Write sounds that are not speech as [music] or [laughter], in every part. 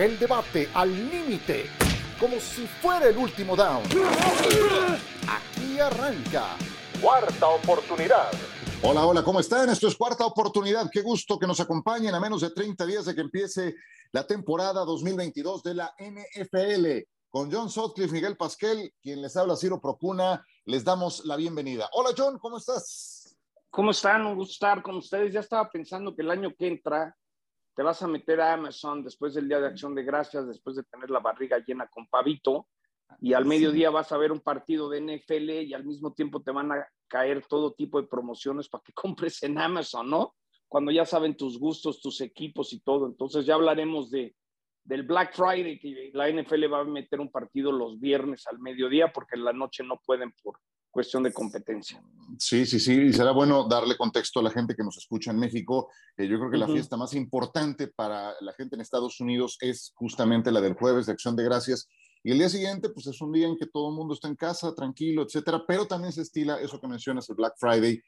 El debate al límite, como si fuera el último down. Aquí arranca. Cuarta oportunidad. Hola, hola, ¿cómo están? Esto es Cuarta Oportunidad. Qué gusto que nos acompañen a menos de 30 días de que empiece la temporada 2022 de la NFL. Con John Sutcliffe, Miguel Pasquel, quien les habla Ciro Procuna, les damos la bienvenida. Hola, John, ¿cómo estás? ¿Cómo están? Un gusto estar con ustedes. Ya estaba pensando que el año que entra te vas a meter a Amazon después del Día de Acción de Gracias, después de tener la barriga llena con pavito, y al mediodía vas a ver un partido de NFL y al mismo tiempo te van a caer todo tipo de promociones para que [laughs] compres en Amazon, ¿no? Cuando ya saben tus gustos, tus equipos y todo. Entonces ya hablaremos de, del Black Friday, que la NFL va a meter un partido los viernes al mediodía porque en la noche no pueden por cuestión de competencia. Sí, sí, sí, y será bueno darle contexto a la gente que nos escucha en México. Eh, yo creo que la fiesta más importante para la gente en Estados Unidos es justamente la del jueves de Acción de Gracias. Y el día siguiente, pues es un día en que todo el mundo está en casa, tranquilo, etcétera, pero también se estila eso que mencionas, el Black Friday,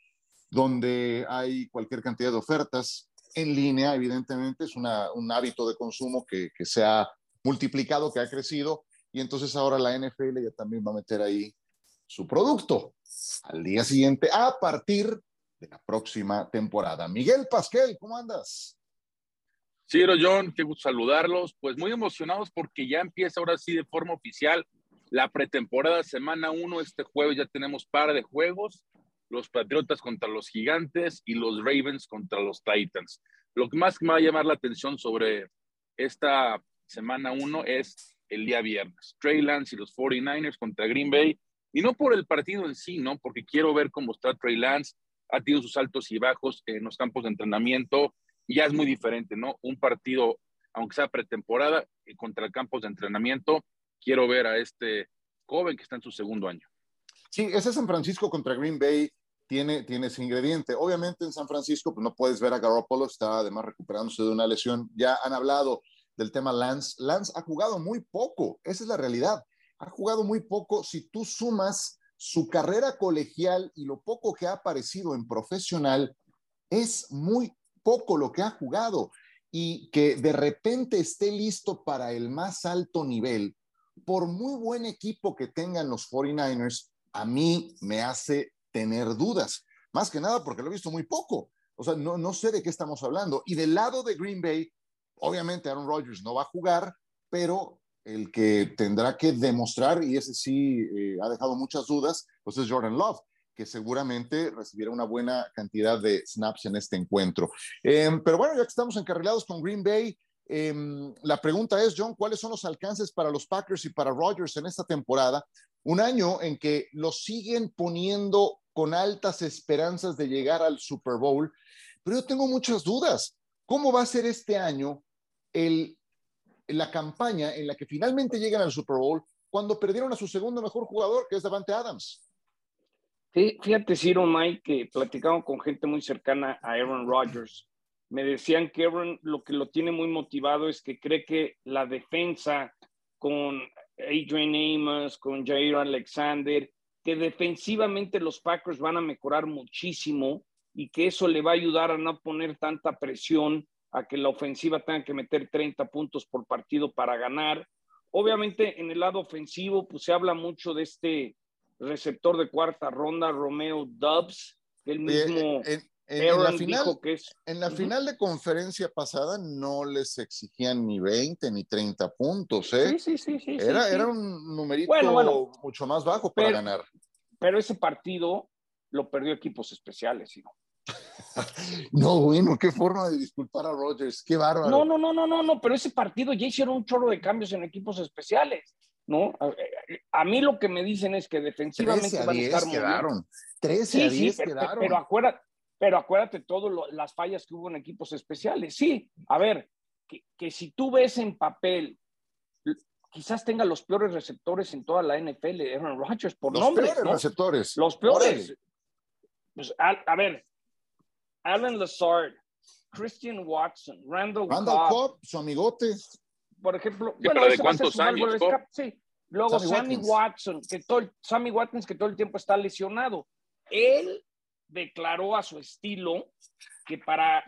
donde hay cualquier cantidad de ofertas en línea, evidentemente, es una, un hábito de consumo que, que se ha multiplicado, que ha crecido, y entonces ahora la NFL ya también va a meter ahí su producto al día siguiente a partir de la próxima temporada. Miguel Pasquel, ¿cómo andas? Ciro, John, qué gusto saludarlos. Pues muy emocionados porque ya empieza ahora sí de forma oficial la pretemporada semana 1. Este jueves ya tenemos par de juegos. Los Patriotas contra los Gigantes y los Ravens contra los Titans. Lo que más me va a llamar la atención sobre esta semana 1 es el día viernes. Trey Lance y los 49ers contra Green Bay y no por el partido en sí, ¿no? Porque quiero ver cómo está Trey Lance, ha tenido sus altos y bajos en los campos de entrenamiento, y ya es muy diferente, ¿no? Un partido, aunque sea pretemporada, eh, contra campos de entrenamiento, quiero ver a este joven que está en su segundo año. Sí, ese San Francisco contra Green Bay tiene, tiene ese ingrediente. Obviamente en San Francisco pues no puedes ver a Garoppolo, está además recuperándose de una lesión. Ya han hablado del tema Lance. Lance ha jugado muy poco, esa es la realidad ha jugado muy poco. Si tú sumas su carrera colegial y lo poco que ha aparecido en profesional, es muy poco lo que ha jugado y que de repente esté listo para el más alto nivel, por muy buen equipo que tengan los 49ers, a mí me hace tener dudas. Más que nada porque lo he visto muy poco. O sea, no, no sé de qué estamos hablando. Y del lado de Green Bay, obviamente Aaron Rodgers no va a jugar, pero el que tendrá que demostrar, y ese sí eh, ha dejado muchas dudas, pues es Jordan Love, que seguramente recibirá una buena cantidad de snaps en este encuentro. Em, pero bueno, ya que estamos encarrilados con Green Bay, em, la pregunta es, John, ¿cuáles son los alcances para los Packers y para Rodgers en esta temporada? Un año en que los siguen poniendo con altas esperanzas de llegar al Super Bowl, pero yo tengo muchas dudas. ¿Cómo va a ser este año el la campaña en la que finalmente llegan al Super Bowl cuando perdieron a su segundo mejor jugador, que es Davante Adams. Sí, fíjate, Ciro, Mike, que platicaban con gente muy cercana a Aaron Rodgers. Me decían que Aaron lo que lo tiene muy motivado es que cree que la defensa con Adrian Amos, con Jair Alexander, que defensivamente los Packers van a mejorar muchísimo y que eso le va a ayudar a no poner tanta presión a que la ofensiva tenga que meter 30 puntos por partido para ganar. Obviamente en el lado ofensivo, pues se habla mucho de este receptor de cuarta ronda, Romeo Dubs, el mismo... En, la final, que es... en la final de conferencia pasada no les exigían ni 20 ni 30 puntos, ¿eh? Sí, sí, sí. era, era un numerito mucho más bajo para ganar. Pero ese partido lo perdió equipos especiales, ¿no? [laughs] No, bueno, qué forma de disculpar a Rodgers, qué bárbaro. No, no, no, no, no, no, pero ese partido ya hicieron un chorro de cambios en equipos especiales, ¿no? A, mí lo que me dicen es que defensivamente van a estar quedaron. 13 a 10 quedaron. Pero, acuérdate, pero acuérdate todas las fallas que hubo en equipos especiales. Sí, a ver, que, si tú ves en papel quizás tenga los peores receptores en toda la NFL, Aaron Rodgers, por nombre. Los peores receptores. Los peores. Pues, a, ver, Alan Lazard, Christian Watson, Randall, Randall Cobb, su amigote. Por ejemplo, bueno, ¿de cuántos años? Sí. Luego Sammy, Watson, que todo, Sammy Watkins, que todo el tiempo está lesionado. Él declaró a su estilo que para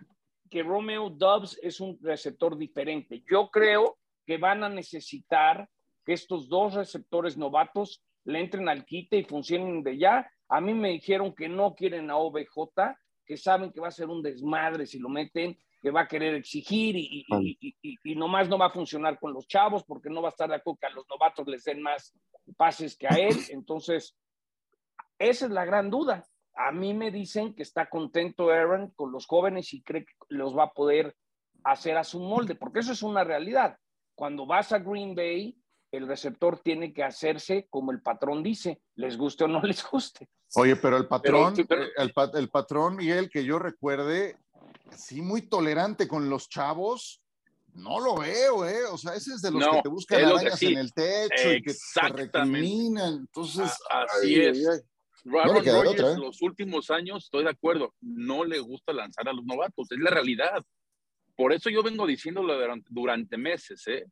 que Romeo Dubs es un receptor diferente. Yo creo que van a necesitar que estos dos receptores novatos le entren al quite y funcionen de ya. A mí me dijeron que no quieren a OBJ, que saben que va a ser un desmadre si lo meten, que va a querer exigir y, y, nomás no va a funcionar con los chavos porque no va a estar de acuerdo que a los novatos les den más pases que a él. [laughs] Entonces, esa es la gran duda. A mí me dicen que está contento Aaron con los jóvenes y cree que los va a poder hacer a su molde, porque eso es una realidad. Cuando vas a Green Bay, el receptor tiene que hacerse como el patrón dice, les guste o no [laughs] les guste. Oye, pero el patrón, El, el, patrón Miguel, que yo recuerde, sí muy tolerante con los chavos. No lo veo, ¿eh? O sea, ese es de los que te buscan arañas en el techo y que te recriminan. Entonces, así es. ¿eh? los últimos años, estoy de acuerdo, no le gusta lanzar a los novatos, es la realidad. Por eso yo vengo diciéndolo durante, meses, ¿eh?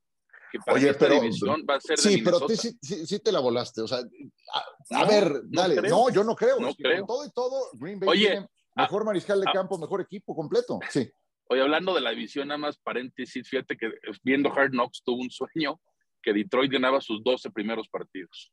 Que para Oye, esta división va a ser Sí, pero sí, sí, te la volaste. O sea, a, ver, dale. No, yo no creo. No creo. todo y todo, Green Bay Oye, Mejor mariscal de campo, mejor equipo completo. Sí. Hoy hablando de la división, nada más paréntesis, fíjate que viendo Hard Knocks tuvo un sueño que Detroit ganaba sus 12 primeros partidos.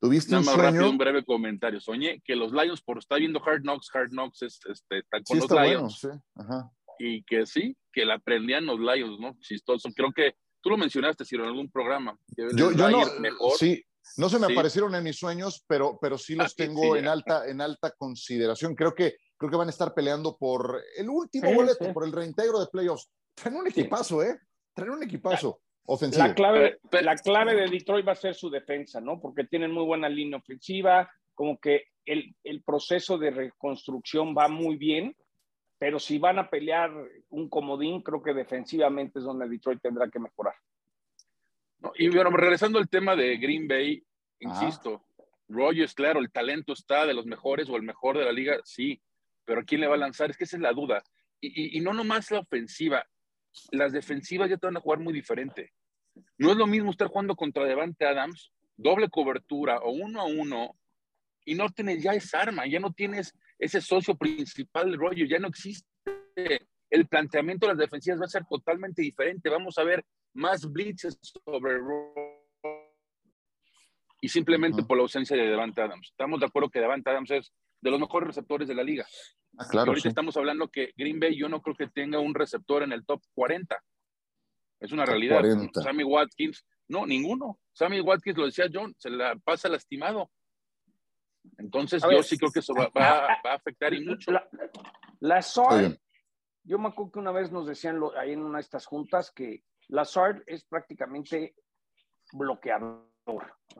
¿Tuviste nada un más sueño? rápido, un breve comentario. Soñé que los Lions, por estar viendo Hard Knocks, Hard Knocks este, están con los Lions. sí. Ajá. Y que sí, que la aprendían los Lions, ¿no? Chistoso. Creo que tú lo mencionaste, si en algún programa. yo, yo no, mejor. sí, no se me aparecieron en mis sueños, pero, pero sí los tengo en, alta, en alta consideración. Creo que, creo que van a estar peleando por el último boleto, por el reintegro de playoffs. Traen un equipazo, ¿eh? Traen un equipazo. Ofensivo. La clave, la clave de Detroit va a ser su defensa, ¿no? Porque tienen muy buena línea ofensiva, como que el, el proceso de reconstrucción va muy bien, pero si van a pelear un comodín, creo que defensivamente es donde Detroit tendrá que mejorar. Y bueno, regresando al tema de Green Bay, insisto, Rogers, claro, el talento está de los mejores o el mejor de la liga, sí, pero ¿a quién le va a lanzar? Es que esa es la duda. Y, y, no nomás la ofensiva, las defensivas ya te van a jugar muy diferente. No es lo mismo estar jugando contra Devante Adams, doble cobertura o uno a uno, y no tienes ya esa arma, ya no tienes ese socio principal de Rogers, ya no existe. El planteamiento de las defensivas va a ser totalmente diferente. Vamos a ver más blitzes sobre y simplemente por la ausencia de Devante Adams. Estamos de acuerdo que Devante Adams es de los mejores receptores de la liga. Ah, claro, ahorita estamos hablando que Green Bay yo no creo que tenga un receptor en el top 40. Es una realidad. Sammy Watkins, no, ninguno. Sammy Watkins, lo decía John, se la pasa lastimado. Entonces yo sí creo que eso va, a afectar y mucho. La, la yo me acuerdo que una vez nos decían ahí en una de estas juntas que Lazard es prácticamente bloqueador.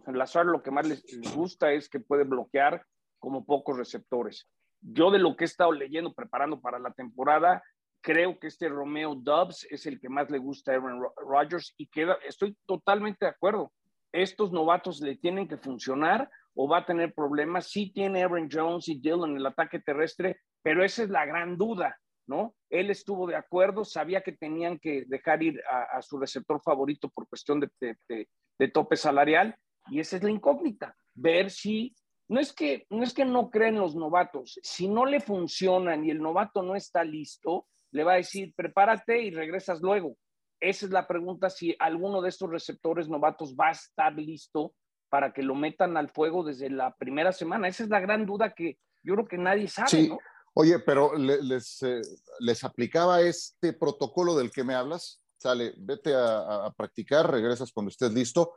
En Lazard lo que más les, gusta es que puede bloquear como pocos receptores. Yo de lo que he estado leyendo, preparando para la temporada, creo que este Romeo Dubs es el que más le gusta a Aaron Rodgers y queda, estoy totalmente de acuerdo. Estos novatos le tienen que funcionar o va a tener problemas. Sí tiene Aaron Jones y Dylan el ataque terrestre, pero esa es la gran duda. ¿no? Él estuvo de acuerdo, sabía que tenían que dejar ir a, su receptor favorito por cuestión de, tope salarial, y esa es la incógnita, ver si, no es que no, es que no creen los novatos, si no le funcionan y el novato no está listo, le va a decir, prepárate y regresas luego. Esa es la pregunta, si alguno de estos receptores novatos va a estar listo para que lo metan al fuego desde la primera semana. Esa es la gran duda que yo creo que nadie sabe, ¿no? Oye, pero les, eh, les aplicaba este protocolo del que me hablas. Sale, vete a, practicar, regresas cuando estés listo,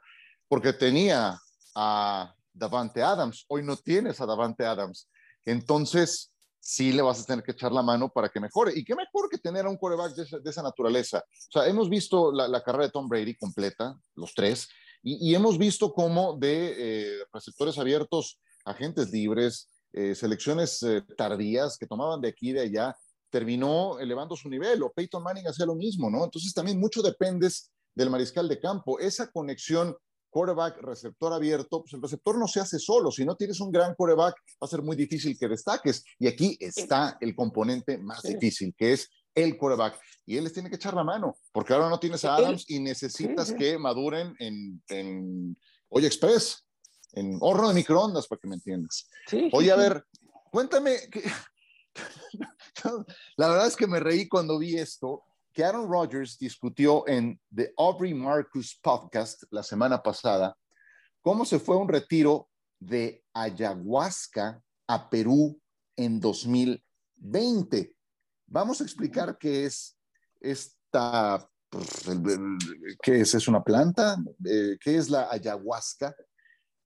porque tenía a Davante Adams. Hoy no tienes a Davante Adams. Entonces, sí le vas a tener que echar la mano para que mejore. Y qué mejor que tener a un coreback de esa, naturaleza. O sea, hemos visto la, carrera de Tom Brady completa, los tres, y, hemos visto cómo de eh, receptores abiertos, agentes libres, eh, selecciones eh, tardías que tomaban de aquí y de allá, terminó elevando su nivel, o Peyton Manning hacía lo mismo, ¿no? Entonces también mucho dependes del mariscal de campo. Esa conexión quarterback, receptor abierto, pues el receptor no se hace solo. Si no tienes un gran quarterback, va a ser muy difícil que destaques. Y aquí está el componente más difícil, que es el quarterback. Y él les tiene que echar la mano, porque ahora no tienes a Adams y necesitas que maduren en, en Oye Express en horno de microondas, para que me entiendas. Oye, a ver, cuéntame, [laughs] la verdad es que me reí cuando vi esto. que Aaron Rodgers discutió en The Aubrey Marcus Podcast la semana pasada cómo se fue un retiro de ayahuasca a Perú en 2020. Vamos a explicar qué es esta, qué es, es una planta, eh, qué es la ayahuasca,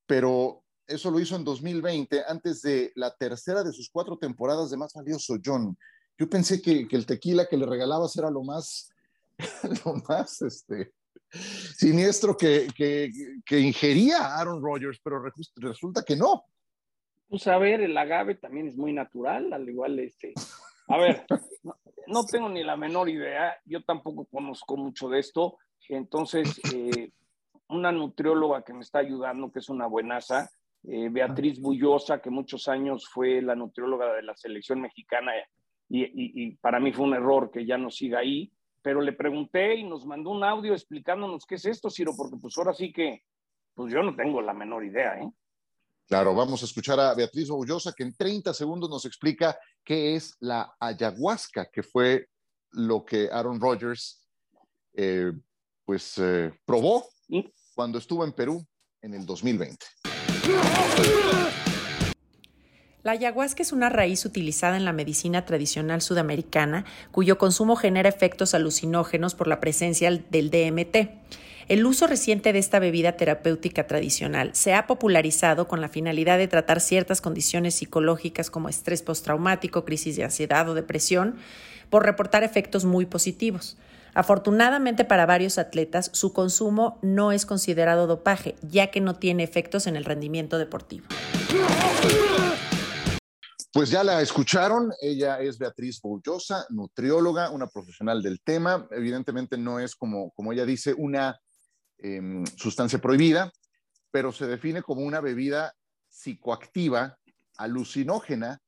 pero eso lo hizo en 2020, antes de la tercera de sus cuatro temporadas de Más Valioso, John. Yo pensé que, el tequila que le regalabas era lo más, [laughs] lo más, este, siniestro que, que, ingería Aaron Rodgers, pero resulta que no. Pues a ver, el agave también es muy natural, al igual este. A ver, [laughs] no, tengo ni la menor idea, yo tampoco conozco mucho de esto, entonces eh, una nutrióloga que me está ayudando, que es una buenaza, eh, Beatriz Bullosa, que muchos años fue la nutrióloga de la selección mexicana y, y, para mí fue un error que ya no siga ahí, pero le pregunté y nos mandó un audio explicándonos qué es esto, Ciro, porque pues ahora sí que, pues yo no tengo la menor idea, ¿eh? Claro, vamos a escuchar a Beatriz Bullosa que en 30 segundos nos explica qué es la ayahuasca, que fue lo que Aaron Rodgers eh, pues eh, probó cuando estuvo en Perú en el 2020. [laughs] La ayahuasca es una raíz utilizada en la medicina tradicional sudamericana cuyo consumo genera efectos alucinógenos por la presencia del DMT. El uso reciente de esta bebida terapéutica tradicional se ha popularizado con la finalidad de tratar ciertas condiciones psicológicas como estrés postraumático, crisis de ansiedad o depresión, por reportar efectos muy positivos. Afortunadamente para varios atletas, su consumo no es considerado dopaje, ya que no tiene efectos en el rendimiento deportivo. Pues ya la escucharon, ella es Beatriz Bollosa, nutrióloga, una profesional del tema. Evidentemente no es como, como ella dice, una em, sustancia prohibida, pero se define como una bebida psicoactiva, alucinógena,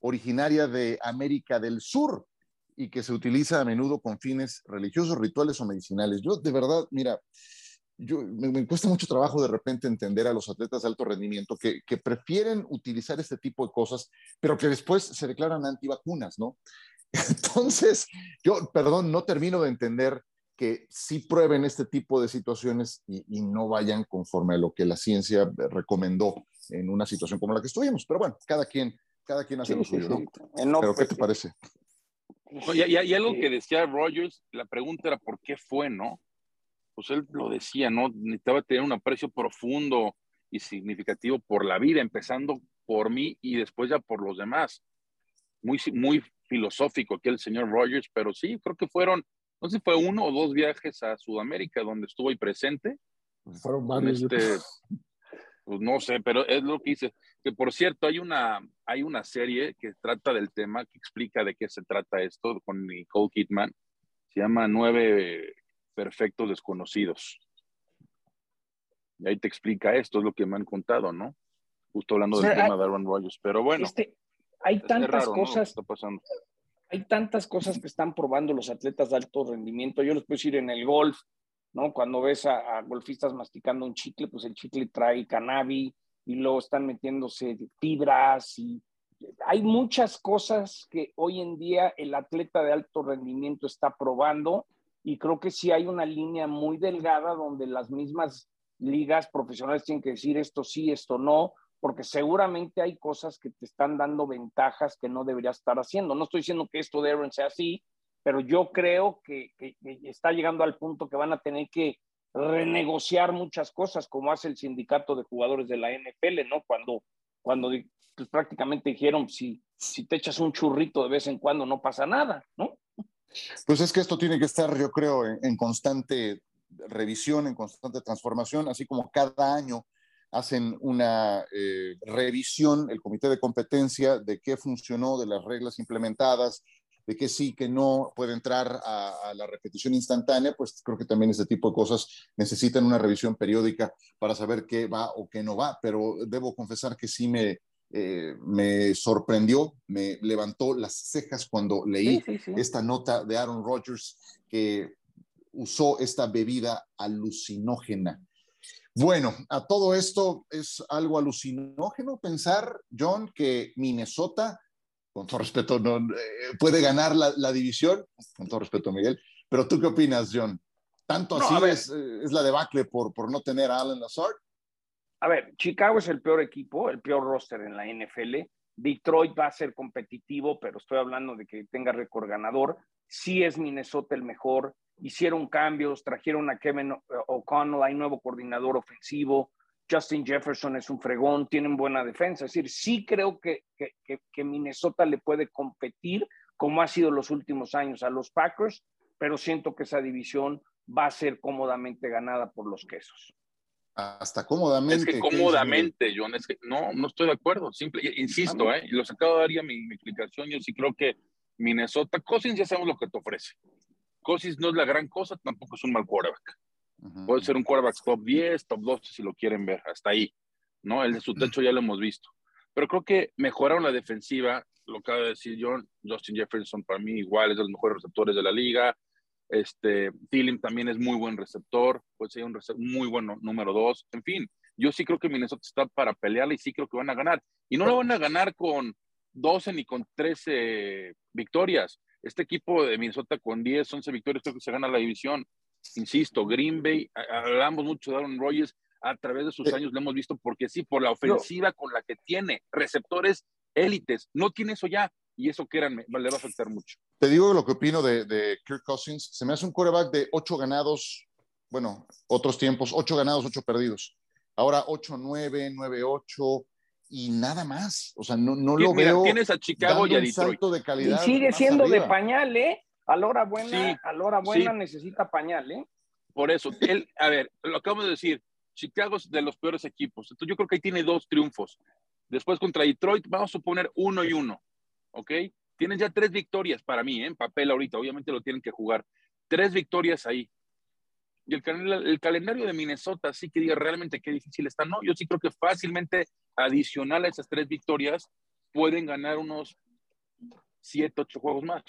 originaria de América del Sur y que se utiliza a menudo con fines religiosos, rituales o medicinales. Yo de verdad, mira, yo, me, cuesta mucho trabajo de repente entender a los atletas de alto rendimiento que, que, prefieren utilizar este tipo de cosas, pero que después se declaran antivacunas, ¿no? [laughs] Entonces, yo, perdón, no termino de entender que sí prueben este tipo de situaciones y, y, no vayan conforme a lo que la ciencia recomendó en una situación como la que estuvimos. Pero bueno, cada quien, cada quien hace lo suyo, ¿no? Pero, ¿qué te parece? y, y, algo que decía Rogers, la pregunta era por qué fue, ¿no? Pues él lo decía, ¿no? Necesitaba tener un aprecio profundo y significativo por la vida, empezando por mí y después ya por los demás. Muy, muy filosófico aquí el señor Rogers, pero sí, creo que fueron, no sé si fue uno o dos viajes a Sudamérica donde estuvo ahí presente. Fueron varios. Este, pues no sé, pero es lo que dice. Que por cierto, hay una, hay una serie que trata del tema, que explica de qué se trata esto con Nicole Kidman. Se llama Nueve perfectos desconocidos. Y ahí te explica esto, es lo que me han contado, ¿no? Justo hablando del tema de Aaron Rodgers. Pero bueno. Este, hay tantas cosas. Hay tantas cosas que están probando los atletas de alto rendimiento. Yo les puedo decir en el golf, ¿no? Cuando ves a, golfistas masticando un chicle, pues el chicle trae cannabis y luego están metiéndose fibras y hay muchas cosas que hoy en día el atleta de alto rendimiento está probando y creo que sí hay una línea muy delgada donde las mismas ligas profesionales tienen que decir esto sí, esto no, porque seguramente hay cosas que te están dando ventajas que no deberías estar haciendo. No estoy diciendo que esto de Aaron sea así, pero yo creo que, está llegando al punto que van a tener que renegociar muchas cosas, como hace el sindicato de jugadores de la NFL, ¿no? Cuando, cuando pues, prácticamente dijeron, si, si te echas un churrito de vez en cuando no pasa nada, ¿no? Pues es que esto tiene que estar, yo creo, en, constante revisión, en constante transformación, así como cada año hacen una eh, revisión, el comité de competencia, de qué funcionó, de las reglas implementadas, de qué sí, que no puede entrar a, a, la repetición instantánea, pues creo que también ese tipo de cosas necesitan una revisión periódica para saber qué va o qué no va, pero debo confesar que sí me, eh, me sorprendió, me levantó las cejas cuando leí esta nota de Aaron Rodgers que usó esta bebida alucinógena. Bueno, a todo esto es algo alucinógeno pensar, John, que Minnesota, con todo respeto, no, eh, puede ganar la, división, con todo respeto, Miguel, Pero tú qué opinas, John? ¿Tanto así es, es, la debacle por, por no tener a Allen Lazard? A ver, Chicago es el peor equipo, el peor roster en la NFL. Detroit va a ser competitivo, pero estoy hablando de que tenga récord ganador. Sí es Minnesota el mejor. Hicieron cambios, trajeron a Kevin O'Connell, hay nuevo coordinador ofensivo. Justin Jefferson es un fregón, tienen buena defensa. Es decir, sí creo que, que, Minnesota le puede competir como ha sido los últimos años a los Packers, pero siento que esa división va a ser cómodamente ganada por los quesos. Hasta cómodamente. Es que cómodamente, John, es que no, no estoy de acuerdo. Simple, insisto, ¿eh? los acabo de dar ya mi, explicación. Yo sí creo que Minnesota, Cousins ya sabemos lo que te ofrece. Cousins no es la gran cosa, tampoco es un mal quarterback. Puede ser un quarterback top 10, top 12 si lo quieren ver, hasta ahí. ¿no? El de su techo ya lo hemos visto. Pero creo que mejoraron la defensiva, lo acaba de decir John, Justin Jefferson para mí igual es de los mejores receptores de la liga. Este, Thielen también es muy buen receptor, puede ser un muy buen número dos. En fin, yo sí creo que Minnesota está para pelear y sí creo que van a ganar. Y no lo van a ganar con 12 ni con 13 victorias. Este equipo de Minnesota con 10, 11 victorias creo que se gana la división. Insisto, Green Bay, hablamos mucho de Aaron Rodgers, a través de sus años lo hemos visto porque sí, por la ofensiva con la que tiene, receptores élites, no tiene eso ya y eso que eran, le va a afectar mucho. Te digo lo que opino de, de Kirk Cousins, se me hace un quarterback de ocho ganados, bueno, otros tiempos, ocho ganados, ocho perdidos. Ahora 8-9, 9-8 y nada más. O sea, no, no lo veo. Tienes a Chicago y a Detroit. de calidad y sigue siendo de pañal, ¿eh? A la hora buena, a la hora buena necesita pañal, ¿eh? Por eso, él, a ver, lo acabamos de decir, Chicago es de los peores equipos. Entonces yo creo que ahí tiene dos triunfos. Después contra Detroit, vamos a suponer uno y uno, ¿ok? Tienen ya tres victorias para mí, ¿eh? en papel ahorita, obviamente lo tienen que jugar. Tres victorias ahí. Y el, el, calendario de Minnesota, sí que diga realmente qué difícil está. No, yo sí creo que fácilmente, adicional a esas tres victorias, pueden ganar unos siete, ocho juegos más.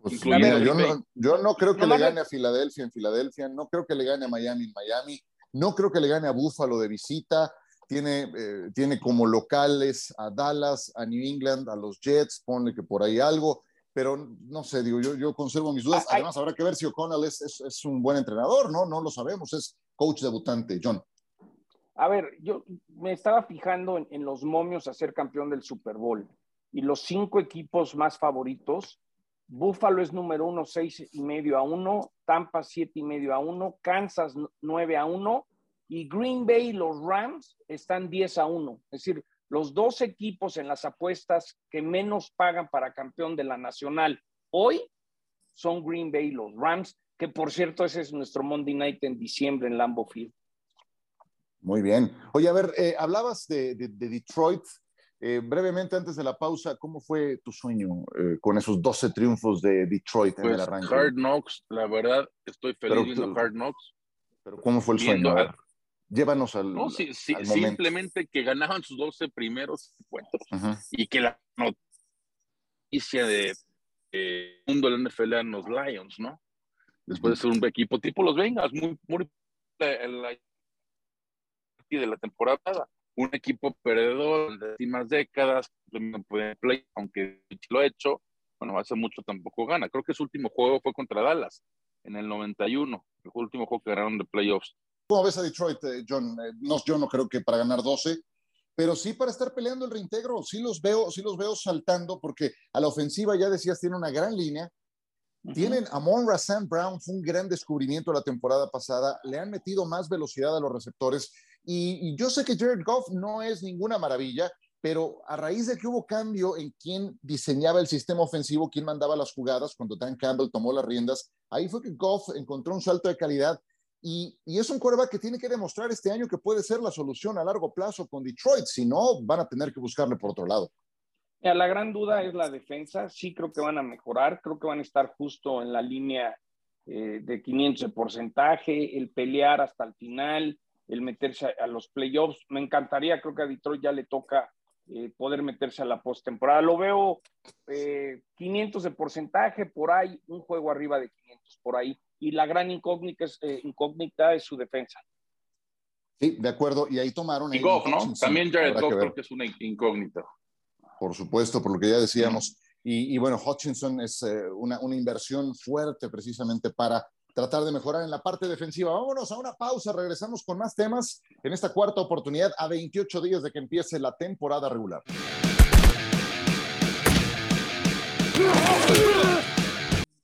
Pues yo, no, yo, no, creo que le gane a Filadelfia en Filadelfia, no creo que le gane a Miami en Miami, no creo que le gane a Buffalo de visita, tiene, eh, tiene como locales a Dallas, a New England, a los Jets, ponle que por ahí algo, pero no sé, digo, yo, yo conservo mis dudas. Ah, Además, habrá que ver si O'Connell es, es, un buen entrenador, ¿no? No lo sabemos, es coach debutante, John. A ver, yo me estaba fijando en, en los momios a ser campeón del Super Bowl y los cinco equipos más favoritos Buffalo es número uno, seis y medio a uno, Tampa siete y medio a uno, Kansas nueve a uno y Green Bay y los Rams están diez a uno. Es decir, los dos equipos en las apuestas que menos pagan para campeón de la nacional hoy son Green Bay y los Rams, que por cierto ese es nuestro Monday Night en diciembre en Lambeau Field. Muy bien. Oye, a ver, eh, hablabas de Detroit eh, brevemente, antes de la pausa, ¿cómo fue tu sueño eh, con esos 12 triunfos de Detroit en el pues, arranque? Hard Knocks, la verdad, estoy feliz viendo Hard Knocks. Pero ¿cómo fue el sueño? Llévanos al, no, sí, sí, Simplemente que ganaban sus 12 primeros encuentros y que la noticia de eh, mundo del NFL eran los Lions, ¿no? Después de ser un equipo tipo los Vengas, muy, muy la, de la temporada un equipo perdedor de últimas décadas, play, aunque lo ha hecho, bueno, hace mucho tampoco gana. Creo que su último juego fue contra Dallas en el 91, el último juego que ganaron de playoffs. ¿Cómo ves a Detroit, eh, John? Eh, no, yo no creo que para ganar 12, pero sí para estar peleando el reintegro. Sí los veo, sí los veo saltando porque a la ofensiva ya decías tiene una gran línea. Tienen a Monra Sam Brown, fue un gran descubrimiento la temporada pasada. Le han metido más velocidad a los receptores y, yo sé que Jared Goff no es ninguna maravilla, pero a raíz de que hubo cambio en quién diseñaba el sistema ofensivo, quién mandaba las jugadas, cuando Dan Campbell tomó las riendas, ahí fue que Goff encontró un salto de calidad y, es un quarterback que tiene que demostrar este año que puede ser la solución a largo plazo con Detroit, si no, van a tener que buscarle por otro lado. La gran duda es la defensa, sí creo que van a mejorar, creo que van a estar justo en la línea eh, de 500 de porcentaje, el pelear hasta el final, el meterse a, los playoffs. Me encantaría, creo que a Detroit ya le toca eh, poder meterse a la postemporada. Lo veo 500 eh, de porcentaje, por ahí, un juego arriba de 500, por ahí. Y la gran incógnita es, eh, incógnita es su defensa. Sí, de acuerdo. Y ahí tomaron. Y Goff, ¿no? También Jared Goff creo que es una incógnita. Por supuesto, por lo que ya decíamos. Y, bueno, Hutchinson es eh, una, una inversión fuerte precisamente para tratar de mejorar en la parte defensiva. Vámonos a una pausa, regresamos con más temas en esta cuarta oportunidad a 28 días de que empiece la temporada regular. [laughs]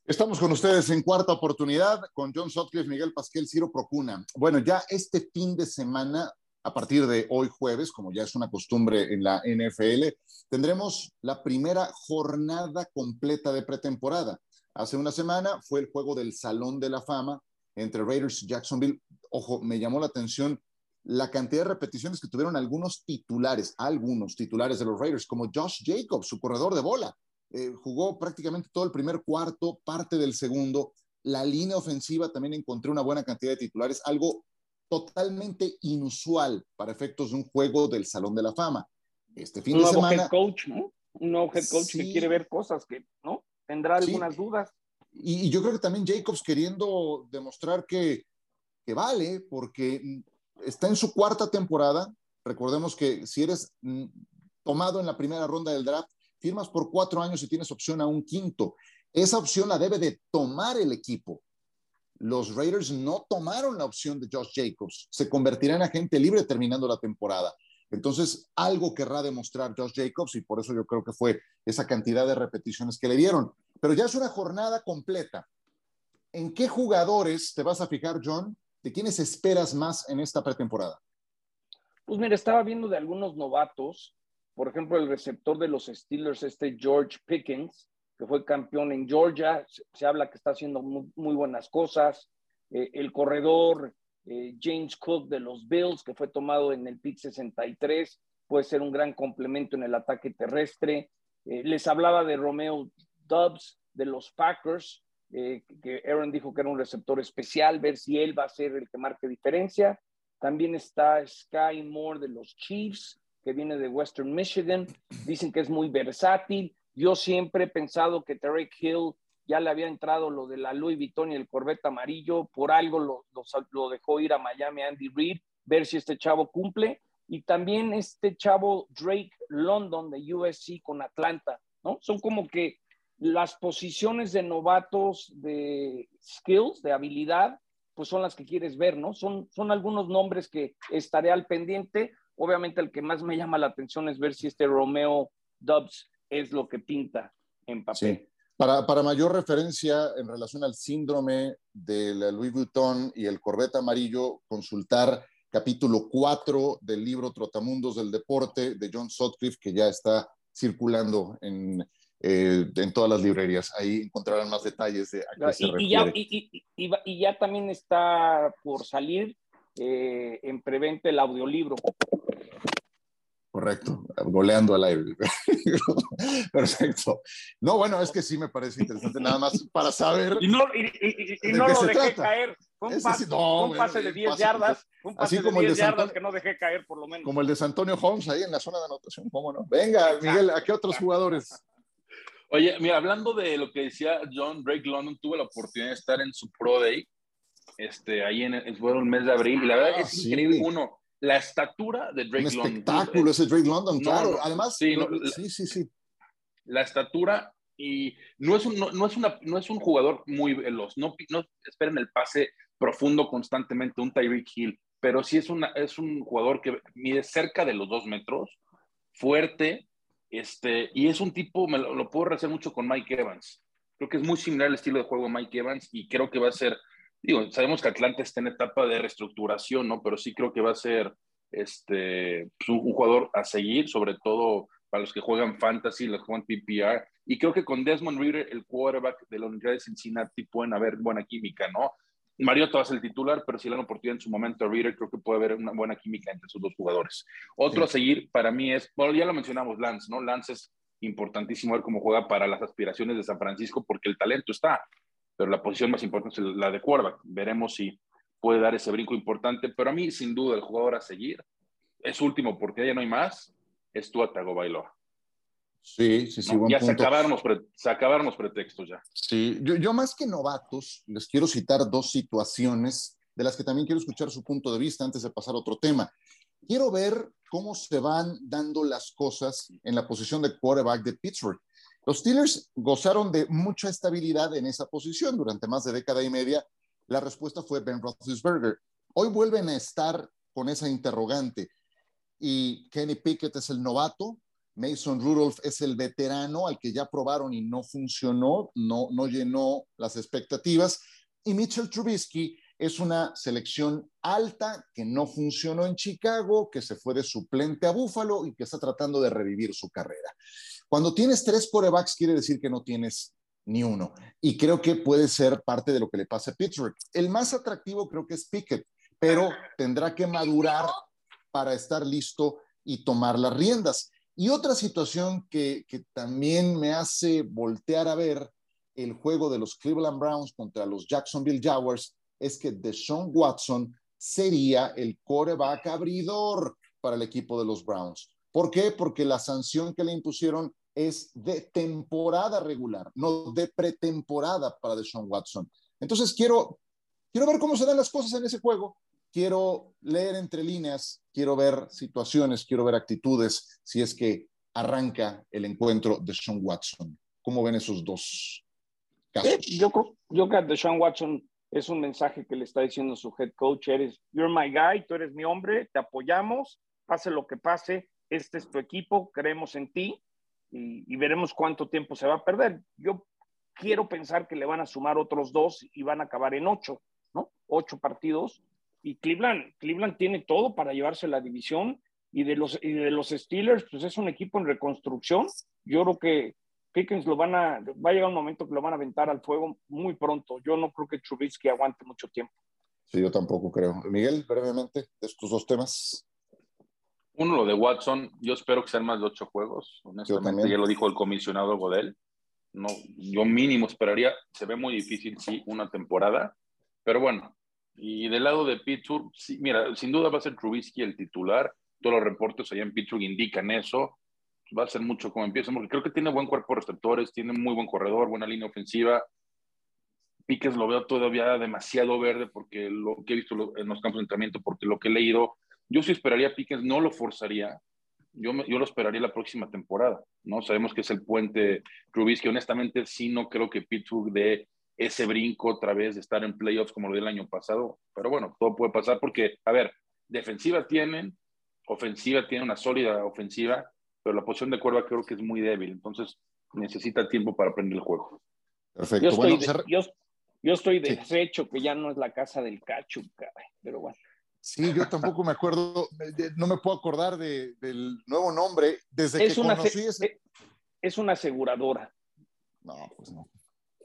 Estamos con ustedes en cuarta oportunidad con John Sutcliffe, Miguel Pasquel, Ciro Procuna. Bueno, ya este fin de semana, a partir de hoy jueves, como ya es una costumbre en la NFL, tendremos la primera jornada completa de pretemporada. Hace una semana fue el juego del Salón de la Fama entre Raiders y Jacksonville. Ojo, me llamó la atención la cantidad de repeticiones que tuvieron algunos titulares, algunos titulares de los Raiders, como Josh Jacobs, su corredor de bola. Eh, jugó prácticamente todo el primer cuarto, parte del segundo. La línea ofensiva también encontré una buena cantidad de titulares, algo totalmente inusual para efectos de un juego del Salón de la Fama. Este fin de semana. Head coach, ¿no? Un nuevo head coach que quiere ver cosas que, ¿no? tendrá algunas dudas. Y, yo creo que también Jacobs queriendo demostrar que, que vale, porque está en su cuarta temporada. Recordemos que si eres mm, tomado en la primera ronda del draft, firmas por cuatro años y tienes opción a un quinto. Esa opción la debe de tomar el equipo. Los Raiders no tomaron la opción de Josh Jacobs. Se convertirá en agente libre terminando la temporada. Entonces, algo querrá demostrar Josh Jacobs y por eso yo creo que fue esa cantidad de repeticiones que le dieron. Pero ya es una jornada completa. ¿En qué jugadores te vas a fijar, John? ¿De quiénes esperas más en esta pretemporada? Pues mira, estaba viendo de algunos novatos, por ejemplo, el receptor de los Steelers, este George Pickens, que fue campeón en Georgia, se, habla que está haciendo muy, buenas cosas. Eh, el corredor eh, James Cook de los Bills, que fue tomado en el pick 63, puede ser un gran complemento en el ataque terrestre. Eh, les hablaba de Romeo Dobbs de los Packers, que Aaron dijo que era un receptor especial, ver si él va a ser el que marque diferencia. También está Sky Moore de los Chiefs, que viene de Western Michigan. Dicen que es muy versátil. Yo siempre he pensado que Tarek Hill ya le había entrado lo de la Louis Vuitton y el Corvette amarillo, por algo lo, lo, dejó ir a Miami Andy Reid, ver si este chavo cumple. Y también este chavo Drake London de USC con Atlanta, ¿no? Son como que las posiciones de novatos de skills, de habilidad, pues son las que quieres ver, ¿no? Son, son algunos nombres que estaré al pendiente. Obviamente el que más me llama la atención es ver si este Romeo Dubs es lo que pinta en papel. Para, para, mayor referencia en relación al síndrome de la Louis Vuitton y el Corvette amarillo, consultar capítulo 4 del libro Trotamundos del Deporte de John Sutcliffe, que ya está circulando en, eh, en todas las librerías. Ahí encontrarán más detalles de a qué se y, ya, y, ya, también está por salir eh, en preventa el audiolibro. Correcto, goleando al aire. [laughs] Perfecto. No, bueno, es que sí me parece interesante, nada más para saber. Y no, y, no lo dejé caer. un, pase, de 10 yardas. Un pase así como de 10 yardas que no dejé caer, por lo menos. Como el de Santonio Holmes ahí en la zona de anotación, ¿cómo no? Venga, Miguel, ¿a qué otros jugadores? Oye, mira, hablando de lo que decía John Drake London, tuve la oportunidad de estar en su Pro Day, este, ahí en el, fue el mes de abril, y la verdad es que es ah, increíble, uno la estatura de Drake London. Un espectáculo ese Drake London, claro. Además, sí, sí, sí, La estatura y no es un, no, es una, no es un jugador muy veloz. No, no esperen el pase profundo constantemente, un Tyreek Hill, pero sí es, una, es un jugador que mide cerca de los dos metros, fuerte, este, y es un tipo, me lo, lo puedo hacer mucho con Mike Evans. Creo que es muy similar al estilo de juego de Mike Evans y creo que va a ser digo, sabemos que Atlanta está en etapa de reestructuración, ¿no? Pero sí creo que va a ser este, pues, un, jugador a seguir, sobre todo para los que juegan fantasy, los que juegan PPR. Y creo que con Desmond Reader, el quarterback de la Universidad de Cincinnati, pueden haber buena química, ¿no? Mariota va a ser el titular, pero si le dan oportunidad en su momento a Reader, creo que puede haber una buena química entre esos dos jugadores. Otro a seguir para mí es, bueno, ya lo mencionamos, Lance, ¿no? Lance es importantísimo ver cómo juega para las aspiraciones de San Francisco porque el talento está pero la posición más importante es la de quarterback. Veremos si puede dar ese brinco importante, pero a mí, sin duda, el jugador a seguir es último porque ya no hay más, es Tua Tagovailoa. Sí, sí, sí. ya Se, acabaron los se acabaron los pretextos ya. Sí, yo, yo más que novatos, les quiero citar dos situaciones de las que también quiero escuchar su punto de vista antes de pasar a otro tema. Quiero ver cómo se van dando las cosas en la posición de quarterback de Pittsburgh. Los Steelers gozaron de mucha estabilidad en esa posición durante más de década y media. La respuesta fue Ben Roethlisberger. Hoy vuelven a estar con esa interrogante y Kenny Pickett es el novato, Mason Rudolph es el veterano al que ya probaron y no funcionó, no, no llenó las expectativas. Y Mitchell Trubisky es una selección alta que no funcionó en Chicago, que se fue de suplente a Buffalo y que está tratando de revivir su carrera. Cuando tienes tres corebacks, quiere decir que no tienes ni uno. Y creo que puede ser parte de lo que le pasa a Pittsburgh. El más atractivo creo que es Pickett, pero tendrá que madurar para estar listo y tomar las riendas. Y otra situación que, que también me hace voltear a ver el juego de los Cleveland Browns contra los Jacksonville Jaguars es que Deshaun Watson sería el coreback abridor para el equipo de los Browns. ¿Por qué? Porque la sanción que le impusieron es de temporada regular, no de pretemporada para Deshaun Watson. Entonces quiero, quiero ver cómo se dan las cosas en ese juego. Quiero leer entre líneas, quiero ver situaciones, quiero ver actitudes, si es que arranca el encuentro de Sean Watson. ¿Cómo ven esos dos casos? yo, yo creo que Deshaun Watson es un mensaje que le está diciendo su head coach, eres, you're my guy, tú eres mi hombre, te apoyamos, pase lo que pase, este es tu equipo, creemos en ti y, veremos cuánto tiempo se va a perder. Yo quiero pensar que le van a sumar otros dos y van a acabar en ocho, ¿no? Ocho partidos. Y Cleveland, Cleveland tiene todo para llevarse la división y de los, y de los Steelers, pues es un equipo en reconstrucción. Yo creo que Pickens lo van a, va a llegar un momento que lo van a aventar al fuego muy pronto. Yo no creo que Trubisky aguante mucho tiempo. Sí, yo tampoco creo. Miguel, brevemente, de estos dos temas. Uno, lo de Watson, yo espero que sean más de ocho juegos. Honestamente, ya lo dijo el comisionado Godel. No, yo mínimo esperaría, se ve muy difícil, sí, una temporada. Pero bueno, y del lado de Pittsburgh, sí, mira, sin duda va a ser Trubisky el titular. Todos los reportes allá en Pittsburgh indican eso va a ser mucho como empieza, porque creo que tiene buen cuerpo de receptores, tiene muy buen corredor, buena línea ofensiva. Piques lo veo todavía demasiado verde porque lo que he visto en los campos de entrenamiento, porque lo que he leído, yo sí esperaría a Piques, no lo forzaría, yo, yo lo esperaría la próxima temporada, ¿no? Sabemos que es el puente que honestamente sí no creo que Pittsburgh dé ese brinco otra vez de estar en playoffs como lo dio el año pasado, pero bueno, todo puede pasar porque, a ver, defensiva tienen, ofensiva tiene una sólida ofensiva, pero la posición de cuerva creo que es muy débil, entonces necesita tiempo para aprender el juego. Perfecto. Yo estoy, bueno, yo, yo estoy deshecho que ya no es la casa del cacho, pero bueno. Sí, yo tampoco me acuerdo, no me puedo acordar de, del nuevo nombre desde es que una conocí ese... Eh, es una aseguradora. No, pues no.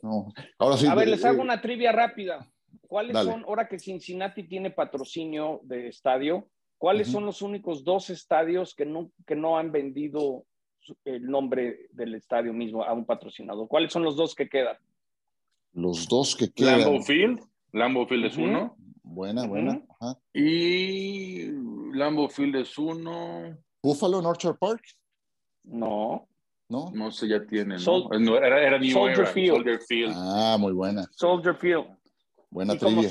no. Ahora sí, A ver, les hago una trivia rápida. ¿Cuáles son, ahora que Cincinnati tiene patrocinio de estadio, ¿Cuáles son los únicos dos estadios que no, que no han vendido el nombre del estadio mismo a un patrocinador? ¿Cuáles son los dos que quedan? Los dos que quedan. Lambeau Field. Lambeau Field es uno. Buena, buena. Y Lambeau Field es uno. Buffalo, Orchard Park. No. No. No sé, ya tiene. ¿no? era, era New Soldier, era, Field. Soldier Field. Ah, muy buena. Soldier Field. Buena trivia.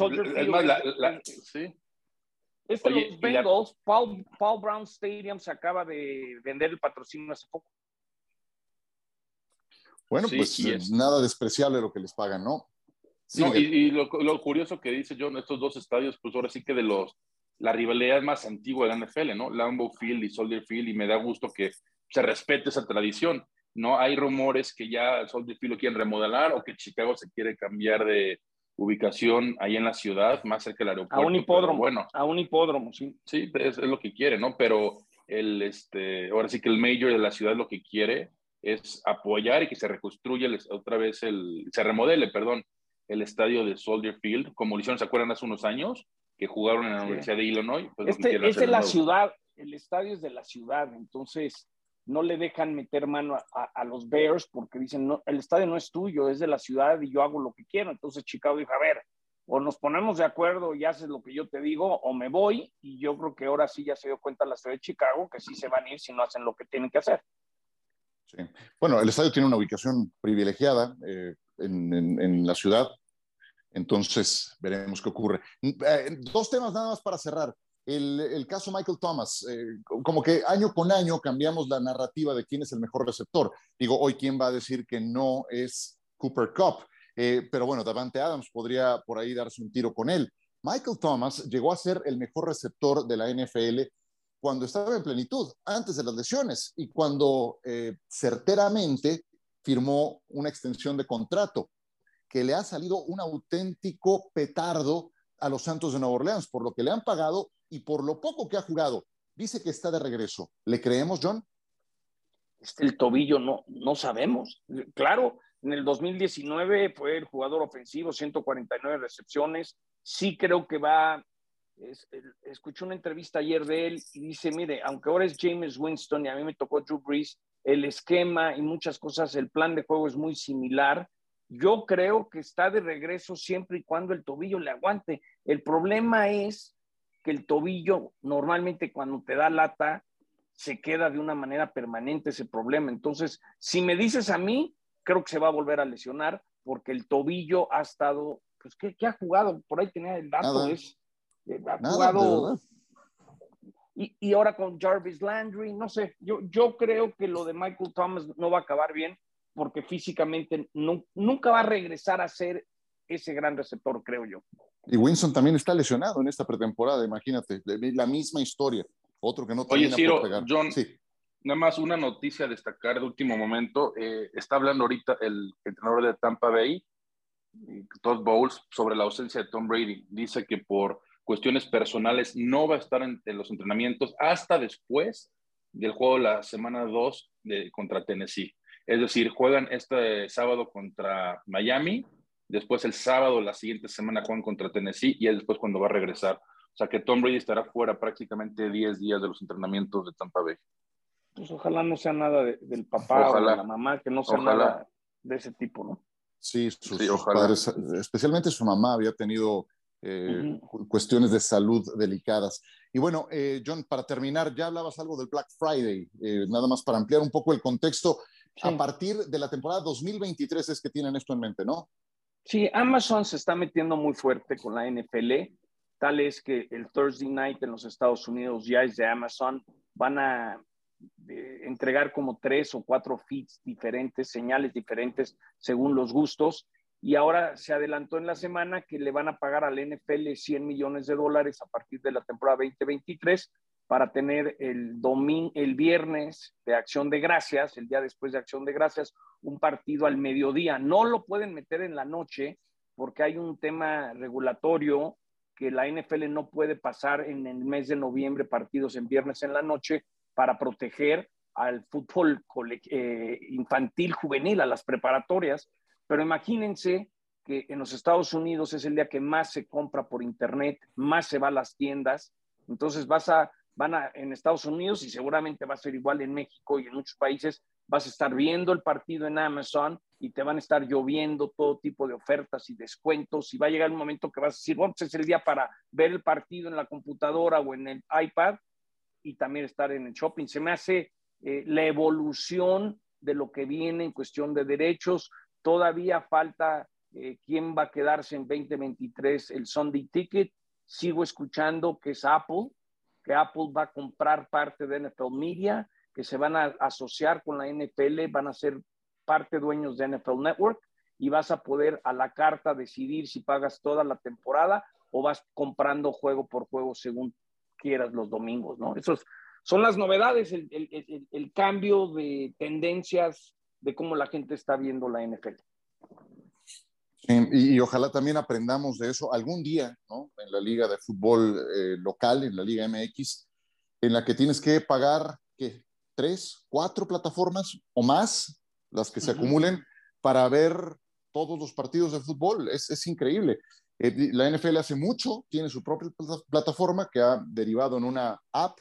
es más, la, la, sí. Este Oye, los Bengals, la... Paul, Paul, Brown Stadium se acaba de vender el patrocinio hace poco. Bueno, sí, pues es... nada despreciable lo que les pagan, ¿no? Sí, no, y, y lo, lo, curioso que dice John, estos dos estadios, pues ahora sí que de los, la rivalidad más antigua de la NFL, ¿no? Lambeau Field y Soldier Field, y me da gusto que se respete esa tradición. No hay rumores que ya Soldier Field lo quieren remodelar o que Chicago se quiere cambiar de, ubicación ahí en la ciudad, más cerca del aeropuerto. A un hipódromo. Bueno, a un hipódromo, sí. Sí, es, es, lo que quiere, ¿no? Pero el, este, ahora sí que el mayor de la ciudad lo que quiere es apoyar y que se reconstruya el, otra vez el, se remodele, perdón, el estadio de Soldier Field, como lo hicieron, ¿se acuerdan hace unos años? Que jugaron en la sí. Universidad de Illinois. Pues este es de la ciudad, el estadio es de la ciudad, entonces no le dejan meter mano a, los Bears porque dicen, no, el estadio no es tuyo, es de la ciudad y yo hago lo que quiero. Entonces Chicago dijo, a ver, o nos ponemos de acuerdo y haces lo que yo te digo, o me voy. Y yo creo que ahora sí ya se dio cuenta la ciudad de Chicago que sí se van a ir si no hacen lo que tienen que hacer. Bueno, el estadio tiene una ubicación privilegiada eh, en, en, la ciudad, entonces veremos qué ocurre. Eh, dos temas nada más para cerrar. El, caso Michael Thomas, eh, como que año con año cambiamos la narrativa de quién es el mejor receptor. Digo, hoy quién va a decir que no es Cooper Cup, eh, pero bueno, Davante Adams podría por ahí darse un tiro con él. Michael Thomas llegó a ser el mejor receptor de la NFL cuando estaba en plenitud, antes de las lesiones y cuando eh, certeramente firmó una extensión de contrato que le ha salido un auténtico petardo a los Santos de Nueva Orleans por lo que le han pagado y por lo poco que ha jugado. Dice que está de regreso. ¿Le creemos, John? Este, el tobillo no, no sabemos. Claro, en el 2019 fue el jugador ofensivo, 149 recepciones. Sí creo que va. escuché una entrevista ayer de él y dice: Mire, aunque ahora es James Winston y a mí me tocó Drew Brees, el esquema y muchas cosas, el plan de juego es muy similar. Yo creo que está de regreso siempre y cuando el tobillo le aguante. El problema es que el tobillo normalmente cuando te da lata se queda de una manera permanente ese problema. Entonces, si me dices a mí, creo que se va a volver a lesionar porque el tobillo ha estado, pues, ¿qué, ha jugado? Por ahí tenía el dato, es, eh, ha jugado... Y, y, ahora con Jarvis Landry, no sé, yo, yo creo que lo de Michael Thomas no va a acabar bien porque físicamente no, nunca va a regresar a ser ese gran receptor, creo yo. Y Winston también está lesionado en esta pretemporada, imagínate, la misma historia. Otro que no Oye, Ciro, John, sí. nada más una noticia a destacar de último momento. Eh, está hablando ahorita el entrenador de Tampa Bay, Todd Bowles, sobre la ausencia de Tom Brady. Dice que por cuestiones personales no va a estar en, los entrenamientos hasta después del juego la semana 2 contra Tennessee. Es decir, juegan este sábado contra Miami Después el sábado, la siguiente semana, juegan contra Tennessee y después cuando va a regresar. O sea que Tom Brady estará fuera prácticamente 10 días de los entrenamientos de Tampa Bay. Pues ojalá no sea nada del papá o de la mamá, que no sea nada de ese tipo, ¿no? Sí, sus, padres, especialmente su mamá, había tenido eh, cuestiones de salud delicadas. Y bueno, eh, John, para terminar, ya hablabas algo del Black Friday, eh, nada más para ampliar un poco el contexto. A partir de la temporada 2023 es que tienen esto en mente, ¿no? Sí, Amazon se está metiendo muy fuerte con la NFL. Tal es que el Thursday Night en los Estados Unidos ya es de Amazon. Van a eh, entregar como tres o cuatro feeds diferentes, señales diferentes según los gustos. Y ahora se adelantó en la semana que le van a pagar al NFL 100 millones de dólares a partir de la temporada 2023 para tener el domingo, el viernes de Acción de Gracias, el día después de Acción de Gracias, un partido al mediodía. No lo pueden meter en la noche porque hay un tema regulatorio que la NFL no puede pasar en el mes de noviembre partidos en viernes en la noche para proteger al fútbol eh, infantil juvenil, a las preparatorias. Pero imagínense que en los Estados Unidos es el día que más se compra por internet, más se va a las tiendas. Entonces vas a van a, en Estados Unidos y seguramente va a ser igual en México y en muchos países, vas a estar viendo el partido en Amazon y te van a estar lloviendo todo tipo de ofertas y descuentos y va a llegar un momento que vas a decir, bueno, pues es el día para ver el partido en la computadora o en el iPad y también estar en el shopping. Se me hace eh, la evolución de lo que viene en cuestión de derechos. Todavía falta eh, quién va a quedarse en 2023 el Sunday Ticket. Sigo escuchando que es Apple, que Apple va a comprar parte de NFL Media, que se van a asociar con la NFL, van a ser parte dueños de NFL Network y vas a poder a la carta decidir si pagas toda la temporada o vas comprando juego por juego según quieras los domingos, ¿no? Esos son las novedades, el, el, el cambio de tendencias de cómo la gente está viendo la NFL y, ojalá también aprendamos de eso algún día, ¿no? En la liga de fútbol eh, local, en la liga MX, en la que tienes que pagar, ¿qué? ¿Tres, cuatro plataformas o más, las que se acumulen, para ver todos los partidos de fútbol? Es, es increíble. Eh, la NFL hace mucho, tiene su propia plataforma que ha derivado en una app.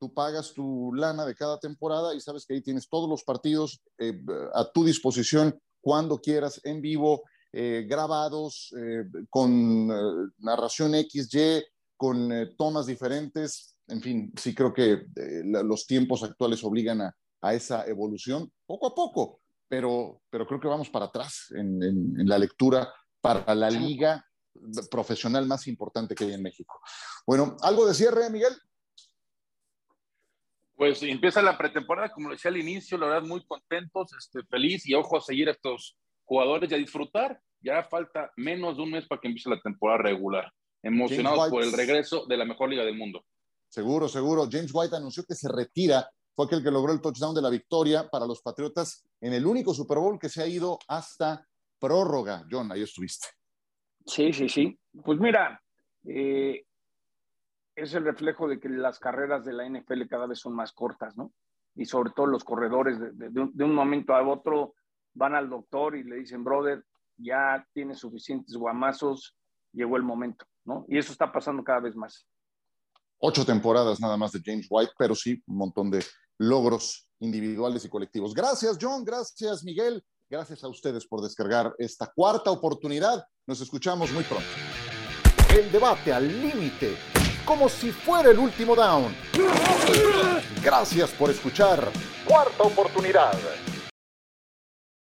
Tú pagas tu lana de cada temporada y sabes que ahí tienes todos los partidos eh, a tu disposición cuando quieras, en vivo, eh, grabados, eh, con eh, narración XY, con tomas diferentes. En fin, sí creo que los tiempos actuales obligan a, esa evolución poco a poco, pero, pero creo que vamos para atrás en, la lectura para la liga profesional más importante que hay en México. Bueno, ¿algo de cierre, Miguel? Pues empieza la pretemporada, como decía al inicio, la verdad muy contentos, este, feliz y ojo a seguir a estos jugadores y a disfrutar. Ya falta menos de un mes para que empiece la temporada regular. Emocionados por el regreso de la mejor liga del mundo. Seguro, seguro. James White anunció que se retira. Fue aquel que logró el touchdown de la victoria para los Patriotas en el único Super Bowl que se ha ido hasta prórroga. John, ahí estuviste. Sí, sí, sí. Pues mira, eh, es el reflejo de que las carreras de la NFL cada vez son más cortas, ¿no? Y sobre todo los corredores de, un, momento a otro van al doctor y le dicen, brother, ya tienes suficientes guamazos, llegó el momento, ¿no? Y eso está pasando cada vez más. Ocho temporadas nada más de James White, pero sí un montón de logros individuales y colectivos. Gracias, John. Gracias, Miguel. Gracias a ustedes por descargar esta cuarta oportunidad. Nos escuchamos muy pronto. El debate al límite, como si fuera el último down. Gracias por escuchar. Cuarta oportunidad.